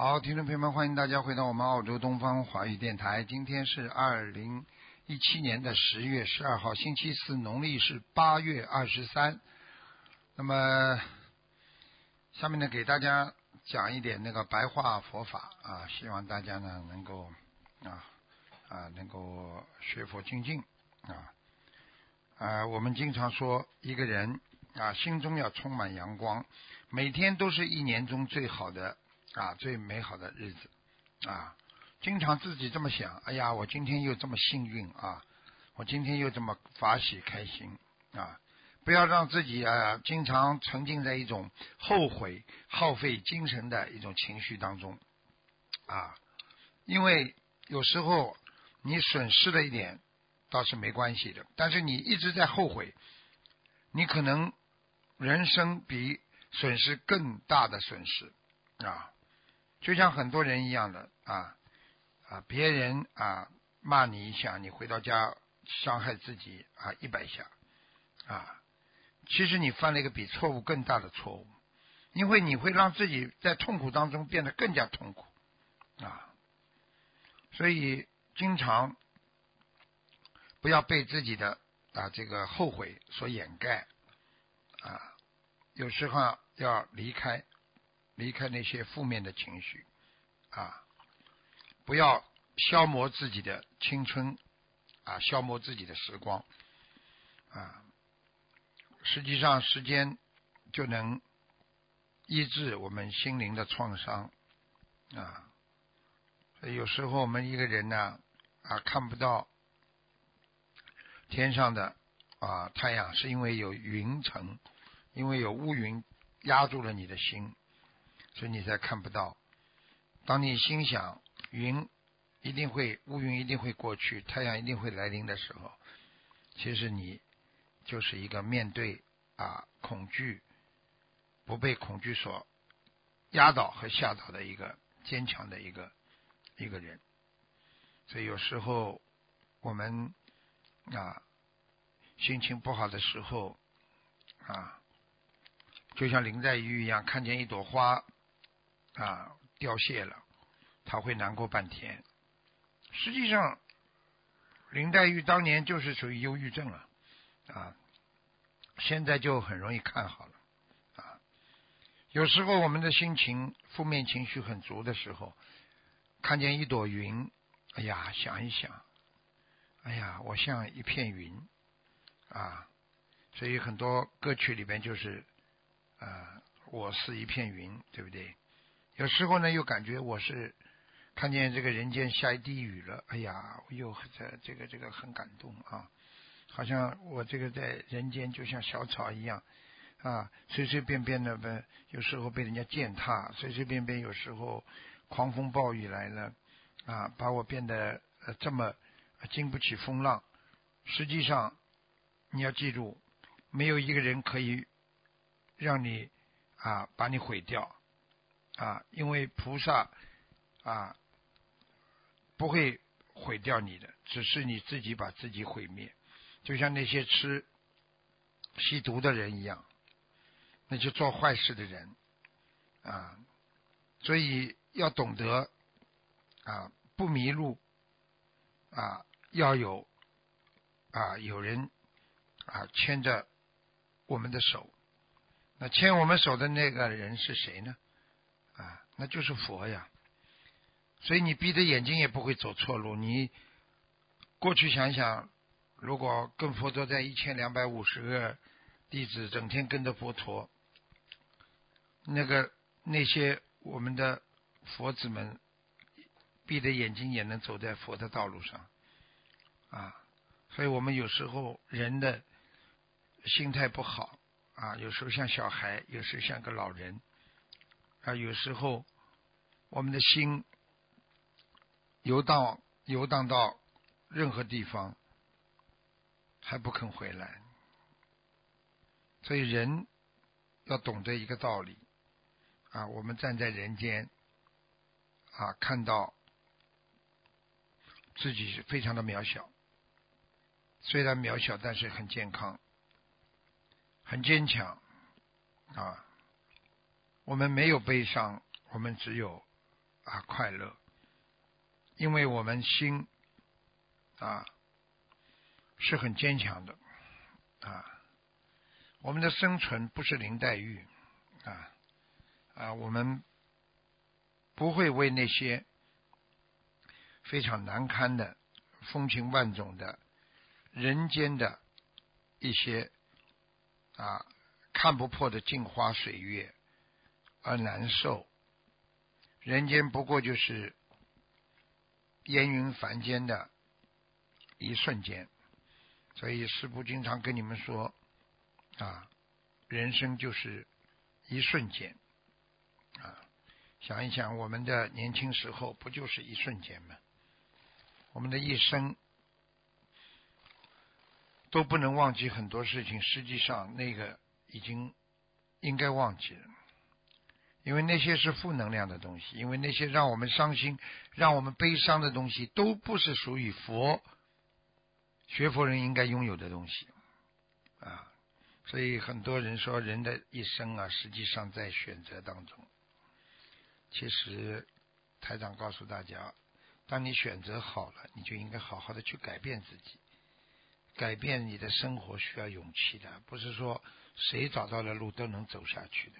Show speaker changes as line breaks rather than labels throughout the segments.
好，听众朋友们，欢迎大家回到我们澳洲东方华语电台。今天是二零一七年的十月十二号，星期四，农历是八月二十三。那么，下面呢，给大家讲一点那个白话佛法啊，希望大家呢能够啊啊能够学佛精进啊啊。我们经常说，一个人啊心中要充满阳光，每天都是一年中最好的。啊，最美好的日子啊！经常自己这么想，哎呀，我今天又这么幸运啊！我今天又这么法喜开心啊！不要让自己啊，经常沉浸在一种后悔、耗费精神的一种情绪当中啊！因为有时候你损失了一点倒是没关系的，但是你一直在后悔，你可能人生比损失更大的损失啊！就像很多人一样的啊啊，别人啊骂你一下，你回到家伤害自己啊一百下啊，其实你犯了一个比错误更大的错误，因为你会让自己在痛苦当中变得更加痛苦啊，所以经常不要被自己的啊这个后悔所掩盖啊，有时候要离开。离开那些负面的情绪啊，不要消磨自己的青春啊，消磨自己的时光啊。实际上，时间就能医治我们心灵的创伤啊。所以有时候我们一个人呢啊，看不到天上的啊太阳，是因为有云层，因为有乌云压住了你的心。所以你才看不到。当你心想云一定会乌云一定会过去，太阳一定会来临的时候，其实你就是一个面对啊恐惧不被恐惧所压倒和吓倒的一个坚强的一个一个人。所以有时候我们啊心情不好的时候啊，就像林黛玉一样，看见一朵花。啊，凋谢了，他会难过半天。实际上，林黛玉当年就是属于忧郁症了啊，现在就很容易看好了啊。有时候我们的心情负面情绪很足的时候，看见一朵云，哎呀，想一想，哎呀，我像一片云啊。所以很多歌曲里边就是啊，我是一片云，对不对？有时候呢，又感觉我是看见这个人间下一滴雨了，哎呀，我又这这个这个很感动啊，好像我这个在人间就像小草一样啊，随随便便的被有时候被人家践踏，随随便便有时候狂风暴雨来了啊，把我变得这么经不起风浪。实际上，你要记住，没有一个人可以让你啊把你毁掉。啊，因为菩萨啊不会毁掉你的，只是你自己把自己毁灭，就像那些吃吸毒的人一样，那些做坏事的人啊，所以要懂得啊不迷路啊，要有啊有人啊牵着我们的手，那牵我们手的那个人是谁呢？那就是佛呀，所以你闭着眼睛也不会走错路。你过去想想，如果跟佛陀在一千两百五十个弟子整天跟着佛陀，那个那些我们的佛子们闭着眼睛也能走在佛的道路上啊。所以我们有时候人的心态不好啊，有时候像小孩，有时候像个老人，啊，有时候我们的心游荡游荡到任何地方，还不肯回来。所以人要懂得一个道理啊，我们站在人间啊，看到自己是非常的渺小，虽然渺小，但是很健康。很坚强啊！我们没有悲伤，我们只有啊快乐，因为我们心啊是很坚强的啊。我们的生存不是林黛玉啊啊，我们不会为那些非常难堪的、风情万种的人间的一些。啊，看不破的镜花水月而难受，人间不过就是烟云凡间的一瞬间，所以师父经常跟你们说啊，人生就是一瞬间啊，想一想我们的年轻时候不就是一瞬间吗？我们的一生。都不能忘记很多事情，实际上那个已经应该忘记了，因为那些是负能量的东西，因为那些让我们伤心、让我们悲伤的东西，都不是属于佛学佛人应该拥有的东西啊。所以很多人说，人的一生啊，实际上在选择当中。其实台长告诉大家，当你选择好了，你就应该好好的去改变自己。改变你的生活需要勇气的，不是说谁找到了路都能走下去的。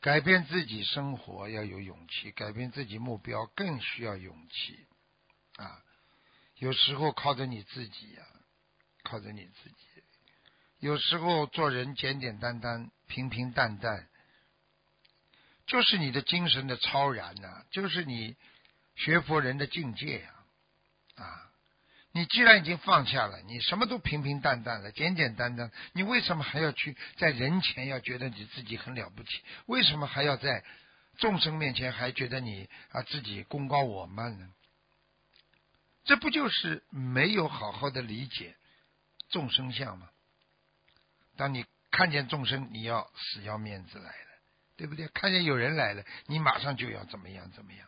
改变自己生活要有勇气，改变自己目标更需要勇气啊！有时候靠着你自己呀，靠着你自己；有时候做人简简单单、平平淡淡，就是你的精神的超然呐，就是你学佛人的境界呀，啊！你既然已经放下了，你什么都平平淡淡了、简简单单，你为什么还要去在人前要觉得你自己很了不起？为什么还要在众生面前还觉得你啊自己功高我慢呢？这不就是没有好好的理解众生相吗？当你看见众生，你要死要面子来了，对不对？看见有人来了，你马上就要怎么样怎么样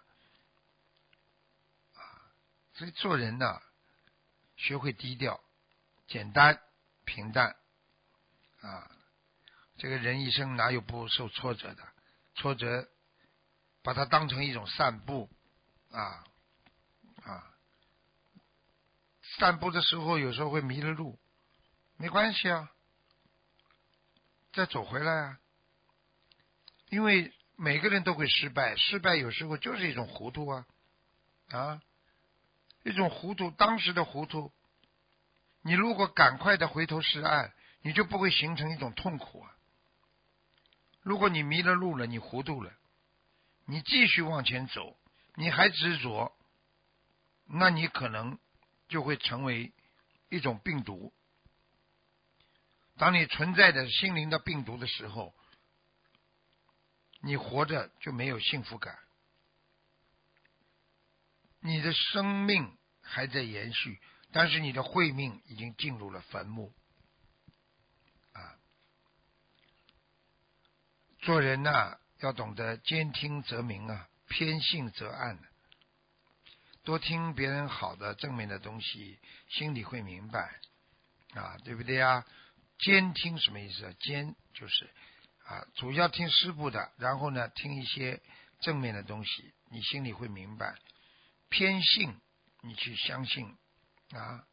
啊？所以做人呢。学会低调、简单、平淡，啊，这个人一生哪有不受挫折的？挫折，把它当成一种散步，啊啊，散步的时候有时候会迷了路，没关系啊，再走回来啊，因为每个人都会失败，失败有时候就是一种糊涂啊，啊。一种糊涂，当时的糊涂，你如果赶快的回头是岸，你就不会形成一种痛苦啊。如果你迷了路了，你糊涂了，你继续往前走，你还执着，那你可能就会成为一种病毒。当你存在着心灵的病毒的时候，你活着就没有幸福感。你的生命还在延续，但是你的慧命已经进入了坟墓。啊，做人呐，要懂得兼听则明啊，偏信则暗。多听别人好的正面的东西，心里会明白啊，对不对呀？兼听什么意思？兼就是啊，主要听师傅的，然后呢，听一些正面的东西，你心里会明白。偏信，你去相信啊，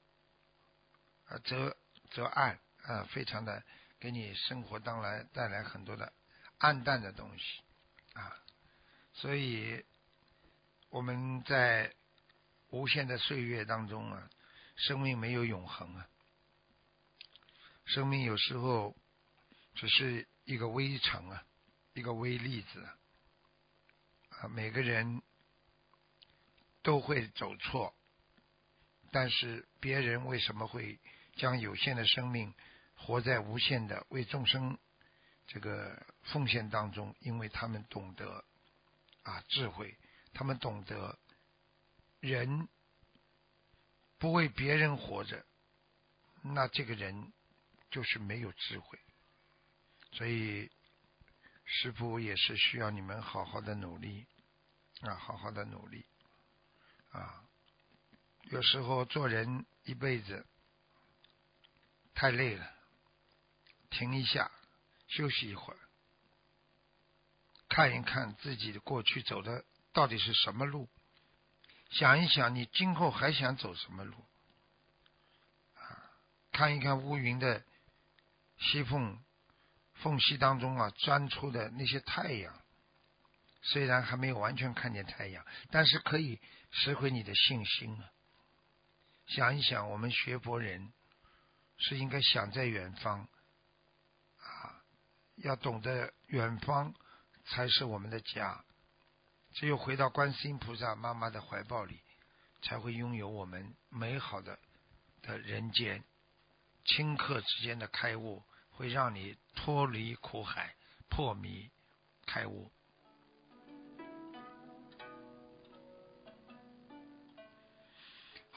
啊，则则暗啊，非常的给你生活当来带来很多的暗淡的东西啊，所以我们在无限的岁月当中啊，生命没有永恒啊，生命有时候只是一个微尘啊，一个微粒子啊，每个人。都会走错，但是别人为什么会将有限的生命活在无限的为众生这个奉献当中，因为他们懂得啊智慧，他们懂得人不为别人活着，那这个人就是没有智慧。所以师傅也是需要你们好好的努力啊，好好的努力。啊。有时候做人一辈子太累了，停一下，休息一会儿，看一看自己的过去走的到底是什么路，想一想你今后还想走什么路，啊，看一看乌云的西缝缝隙当中啊钻出的那些太阳，虽然还没有完全看见太阳，但是可以拾回你的信心啊。想一想，我们学佛人是应该想在远方啊，要懂得远方才是我们的家。只有回到观世音菩萨妈妈的怀抱里，才会拥有我们美好的的人间。顷刻之间的开悟，会让你脱离苦海，破迷开悟。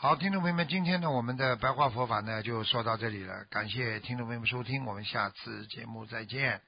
好，听众朋友们，今天呢，我们的白话佛法呢就说到这里了，感谢听众朋友们收听，我们下次节目再见。